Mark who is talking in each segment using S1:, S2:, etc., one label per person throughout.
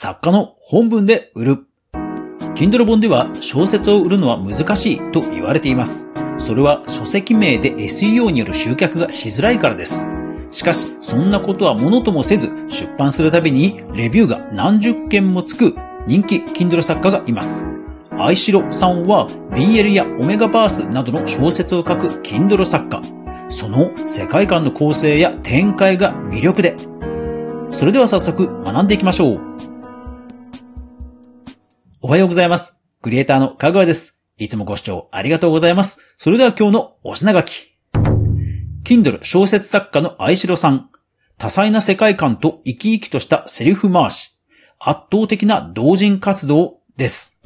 S1: 作家の本文で売る。Kindle 本では小説を売るのは難しいと言われています。それは書籍名で SEO による集客がしづらいからです。しかし、そんなことはものともせず、出版するたびにレビューが何十件もつく人気 Kindle 作家がいます。愛城さんは BL やオメガバースなどの小説を書く Kindle 作家。その世界観の構成や展開が魅力で。それでは早速学んでいきましょう。おはようございます。クリエイターのかぐわです。いつもご視聴ありがとうございます。それでは今日のお品書き。Kindle 小説作家の愛城さん。多彩な世界観と生き生きとしたセリフ回し。圧倒的な同人活動です。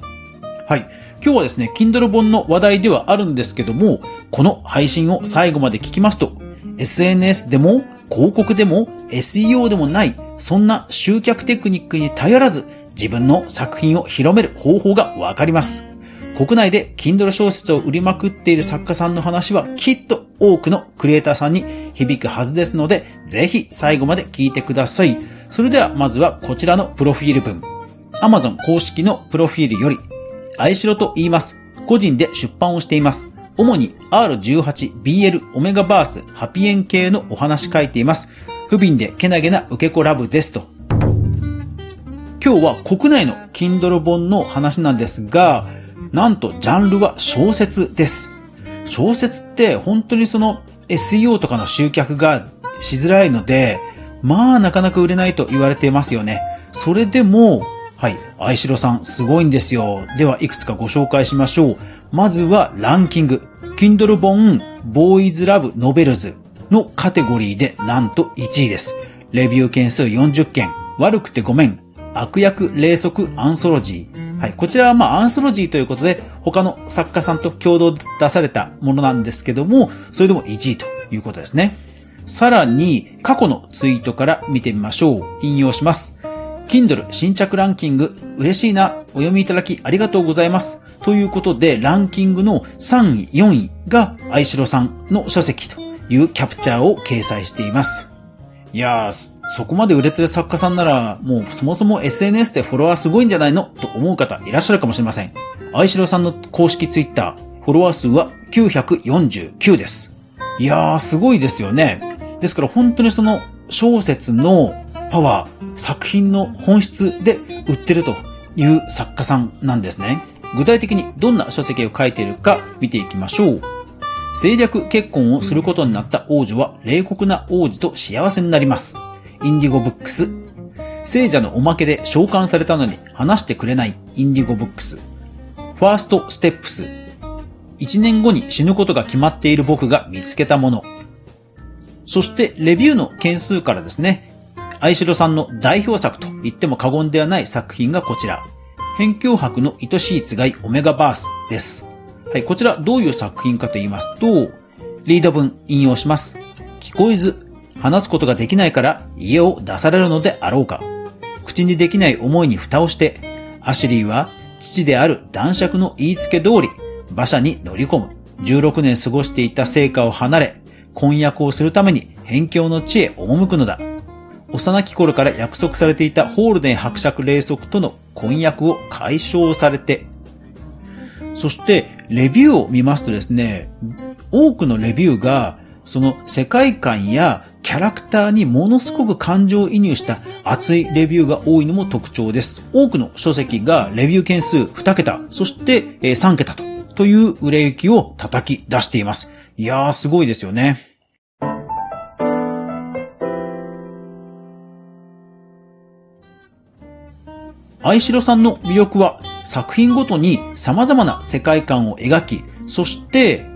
S1: はい。今日はですね、Kindle 本の話題ではあるんですけども、この配信を最後まで聞きますと、SNS でも広告でも SEO でもない、そんな集客テクニックに頼らず、自分の作品を広める方法がわかります。国内で Kindle 小説を売りまくっている作家さんの話はきっと多くのクリエイターさんに響くはずですので、ぜひ最後まで聞いてください。それではまずはこちらのプロフィール文。Amazon 公式のプロフィールより、愛城と言います。個人で出版をしています。主に R18、BL、オメガバース、ハピエン系のお話書いています。不憫でけなげな受け子ラブですと。今日は国内の Kindle 本の話なんですが、なんとジャンルは小説です。小説って本当にその SEO とかの集客がしづらいので、まあなかなか売れないと言われていますよね。それでも、はい、愛城さんすごいんですよ。では、いくつかご紹介しましょう。まずはランキング。Kindle 本、ボーイズラブノベルズのカテゴリーでなんと1位です。レビュー件数40件。悪くてごめん。悪役霊則アンソロジー。はい。こちらはまあアンソロジーということで、他の作家さんと共同出されたものなんですけども、それでも1位ということですね。さらに、過去のツイートから見てみましょう。引用します。Kindle 新着ランキング、嬉しいな、お読みいただきありがとうございます。ということで、ランキングの3位、4位が愛城さんの書籍というキャプチャーを掲載しています。いやー、そこまで売れてる作家さんなら、もうそもそも SNS でフォロワーすごいんじゃないの？と思う方いらっしゃるかもしれません。愛城さんの公式ツイッター、フォロワー数は949です。いやー、すごいですよね。ですから本当にその小説のパワー、作品の本質で売ってるという作家さんなんですね。具体的にどんな書籍を書いているか見ていきましょう。政略結婚をすることになった王女は冷酷な王子と幸せになります。インディゴブックス。聖者のおまけで召喚されたのに話してくれないインディゴブックス。ファーストステップス。一年後に死ぬことが決まっている僕が見つけたもの。そして、レビューの件数からですね、愛城さんの代表作と言っても過言ではない作品がこちら。辺境博の愛しいつがいオメガバースです。はい、こちらどういう作品かと言いますと、リード文引用します。聞こえず、話すことができないから家を出されるのであろうか。口にできない思いに蓋をして、アシュリーは父である男爵の言いつけ通り、馬車に乗り込む。16年過ごしていた成果を離れ、婚約をするために辺境の地へ赴くのだ。幼き頃から約束されていたホールデン伯爵霊則との婚約を解消されて、そして、レビューを見ますとですね、多くのレビューが、その世界観やキャラクターにものすごく感情移入した熱いレビューが多いのも特徴です。多くの書籍がレビュー件数2桁、そして3桁と、という売れ行きを叩き出しています。いやー、すごいですよね。愛城さんの魅力は作品ごとに様々な世界観を描き、そして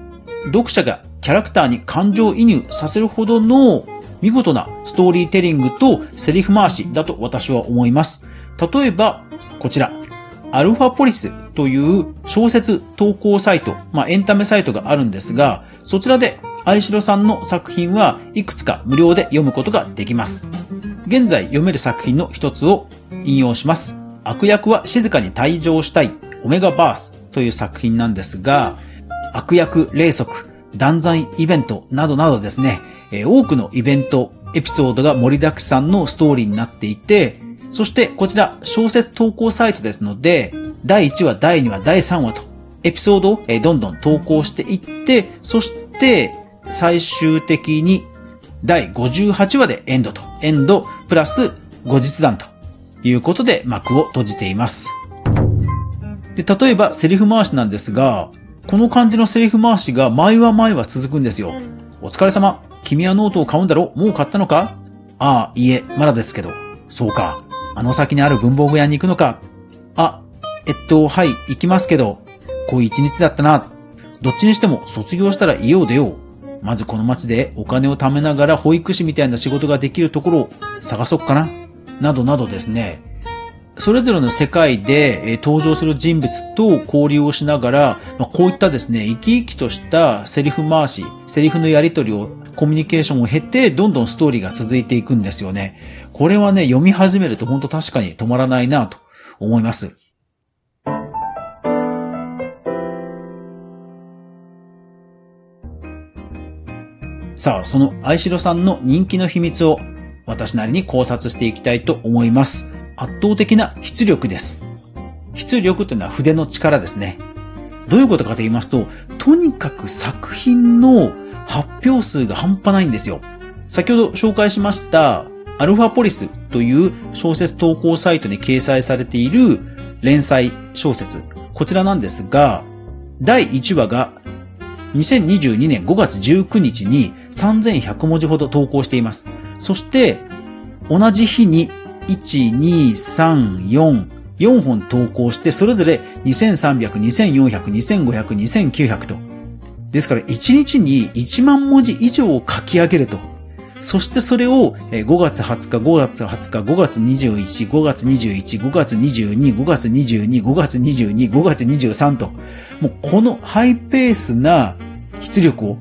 S1: 読者がキャラクターに感情移入させるほどの見事なストーリーテリングとセリフ回しだと私は思います。例えば、こちら、アルファポリスという小説投稿サイト、まあエンタメサイトがあるんですが、そちらで愛城さんの作品はいくつか無料で読むことができます。現在読める作品の一つを引用します。悪役は静かに退場したい、オメガバースという作品なんですが、悪役霊則、断罪イベントなどなどですね、多くのイベント、エピソードが盛りだくさんのストーリーになっていて、そしてこちら小説投稿サイトですので、第1話、第2話、第3話とエピソードをどんどん投稿していって、そして最終的に第58話でエンドと、エンドプラス後日談と。いうことで幕を閉じています。で、例えばセリフ回しなんですが、この感じのセリフ回しが毎話毎話続くんですよ。お疲れ様。君はノートを買うんだろ？もう買ったのか？ああ、いいえ、まだですけど。そうか。あの先にある文房具屋に行くのか？あ、えっと、はい、行きますけど。こう一日だったな。どっちにしても卒業したら家を出よう。まずこの街でお金を貯めながら保育士みたいな仕事ができるところを探そっかな。などなどですね。それぞれの世界で登場する人物と交流をしながら、まあ、こういったですね、生き生きとしたセリフ回し、セリフのやり取りを、コミュニケーションを経て、どんどんストーリーが続いていくんですよね。これはね、読み始めると本当確かに止まらないなと思います。さあ、その愛城さんの人気の秘密を私なりに考察していきたいと思います。圧倒的な出力です。出力というのは筆の力ですね。どういうことかと言いますと、とにかく作品の発表数が半端ないんですよ。先ほど紹介しましたアルファポリスという小説投稿サイトに掲載されている連載小説。こちらなんですが、第1話が2022年5月19日に3100文字ほど投稿しています。そして、同じ日に1、2、3、4、4本投稿して、それぞれ2300、2400、2500、2900と。ですから、1日に1万文字以上を書き上げると。そしてそれを5月20日、5月20日、5月21、5月21、5月22、5月22、5月22、5月23と、もうこのハイペースな出力を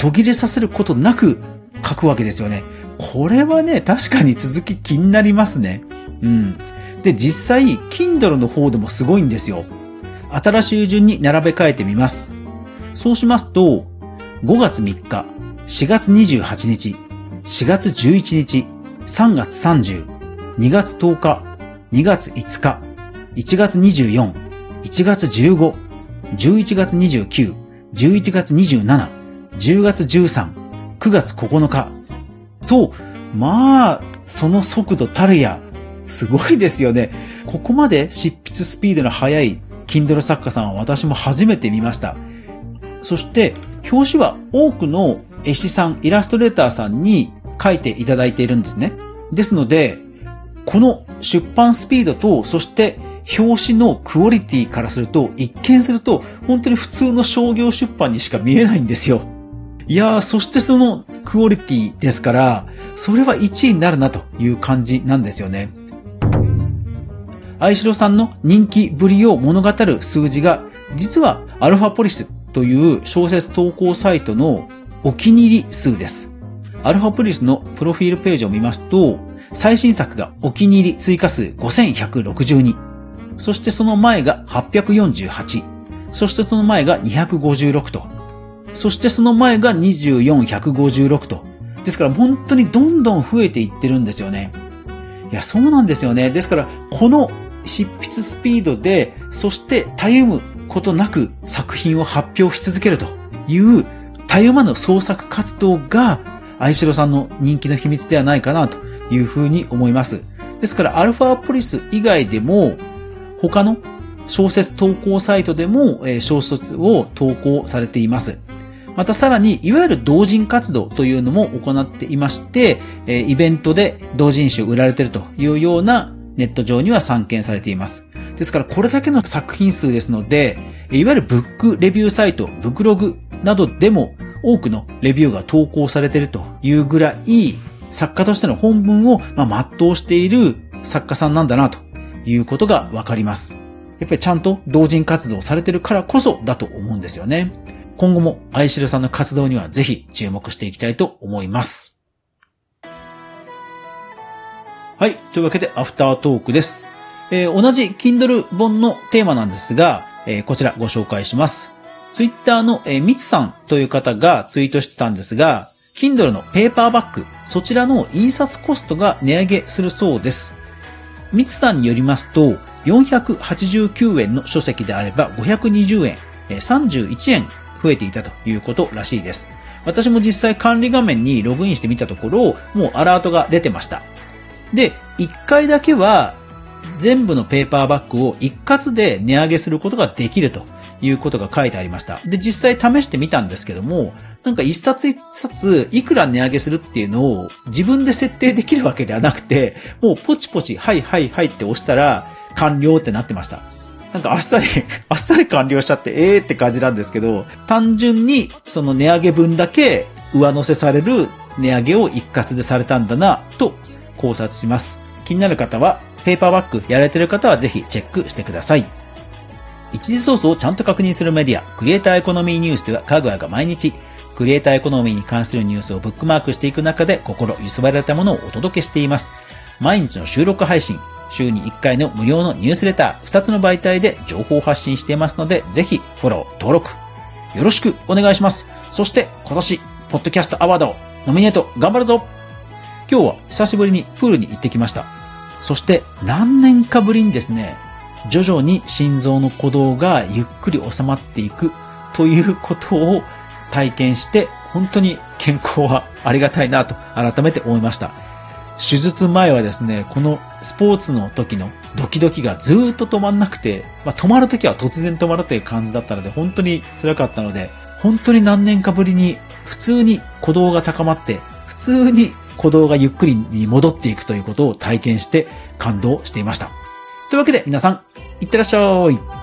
S1: 途切れさせることなく書くわけですよね。これはね、確かに続き気になりますね。うん。で、実際、Kindle の方でもすごいんですよ。新しい順に並べ替えてみます。そうしますと、5月3日、4月28日、4月11日、3月30、2月10日、2月5日、1月24、1月15、11月29、11月27、10月13、9月9日、と、まあ、その速度たるや、すごいですよね。ここまで執筆スピードの速い Kindle 作家さんは私も初めて見ました。そして、表紙は多くの絵師さん、イラストレーターさんに書いていただいているんですね。ですので、この出版スピードと、そして表紙のクオリティからすると、一見すると、本当に普通の商業出版にしか見えないんですよ。いやー、そしてそのクオリティですから、それは1位になるなという感じなんですよね。愛城さんの人気ぶりを物語る数字が、実はアルファポリスという小説投稿サイトのお気に入り数です。アルファポリスのプロフィールページを見ますと、最新作がお気に入り追加数5162。そしてその前が848。そしてその前が256と。そしてその前が24、156と。ですから本当にどんどん増えていってるんですよね。いや、そうなんですよね。ですから、この執筆スピードで、そしてたゆむことなく作品を発表し続けるというたゆまぬ創作活動が、愛城さんの人気の秘密ではないかなというふうに思います。ですから、アルファポリス以外でも、他の小説投稿サイトでも小説を投稿されています。またさらに、いわゆる同人活動というのも行っていまして、えイベントで同人誌を売られているというようなネット上には散見されています。ですからこれだけの作品数ですので、いわゆるブックレビューサイト、ブクログなどでも多くのレビューが投稿されているというぐらい、作家としての本文をま全うしている作家さんなんだなということがわかります。やっぱりちゃんと同人活動されてるからこそだと思うんですよね。今後も愛しるさんの活動にはぜひ注目していきたいと思います。はい。というわけで、アフタートークです。えー、同じ Kindle 本のテーマなんですが、えー、こちらご紹介します。ツイッターの、えー、みつさんという方がツイートしてたんですが、Kindle のペーパーバッグ、そちらの印刷コストが値上げするそうです。ミツさんによりますと、489円の書籍であれば520円、31円増えていたということらしいです。私も実際管理画面にログインしてみたところ、もうアラートが出てました。で、1回だけは全部のペーパーバッグを一括で値上げすることができるということが書いてありました。で、実際試してみたんですけども、なんか一冊一冊いくら値上げするっていうのを自分で設定できるわけではなくて、もうポチポチ、はいはいはいって押したら完了ってなってました。なんかあっさり あっさり完了しちゃって、ええー、って感じなんですけど、単純にその値上げ分だけ上乗せされる値上げを一括でされたんだな、と考察します。気になる方は、ペーパーバッグやられてる方はぜひチェックしてください。一時ソースをちゃんと確認するメディア、クリエイターエコノミーニュースでは、かぐわが毎日、クリエイターエコノミーに関するニュースをブックマークしていく中で心揺すばれたものをお届けしています。毎日の収録配信、週に1回の無料のニュースレター、2つの媒体で情報発信していますので、ぜひフォロー、登録、よろしくお願いします。そして今年、ポッドキャストアワード、ノミネート頑張るぞ今日は久しぶりにプールに行ってきました。そして何年かぶりにですね、徐々に心臓の鼓動がゆっくり収まっていくということを体験して、本当に健康はありがたいなと改めて思いました。手術前はですね、このスポーツの時のドキドキがずーっと止まんなくて、まあ、止まる時は突然止まるという感じだったので、本当に辛かったので、本当に何年かぶりに普通に鼓動が高まって、普通に鼓動がゆっくりに戻っていくということを体験して感動していました。というわけで皆さん、いってらっしゃい。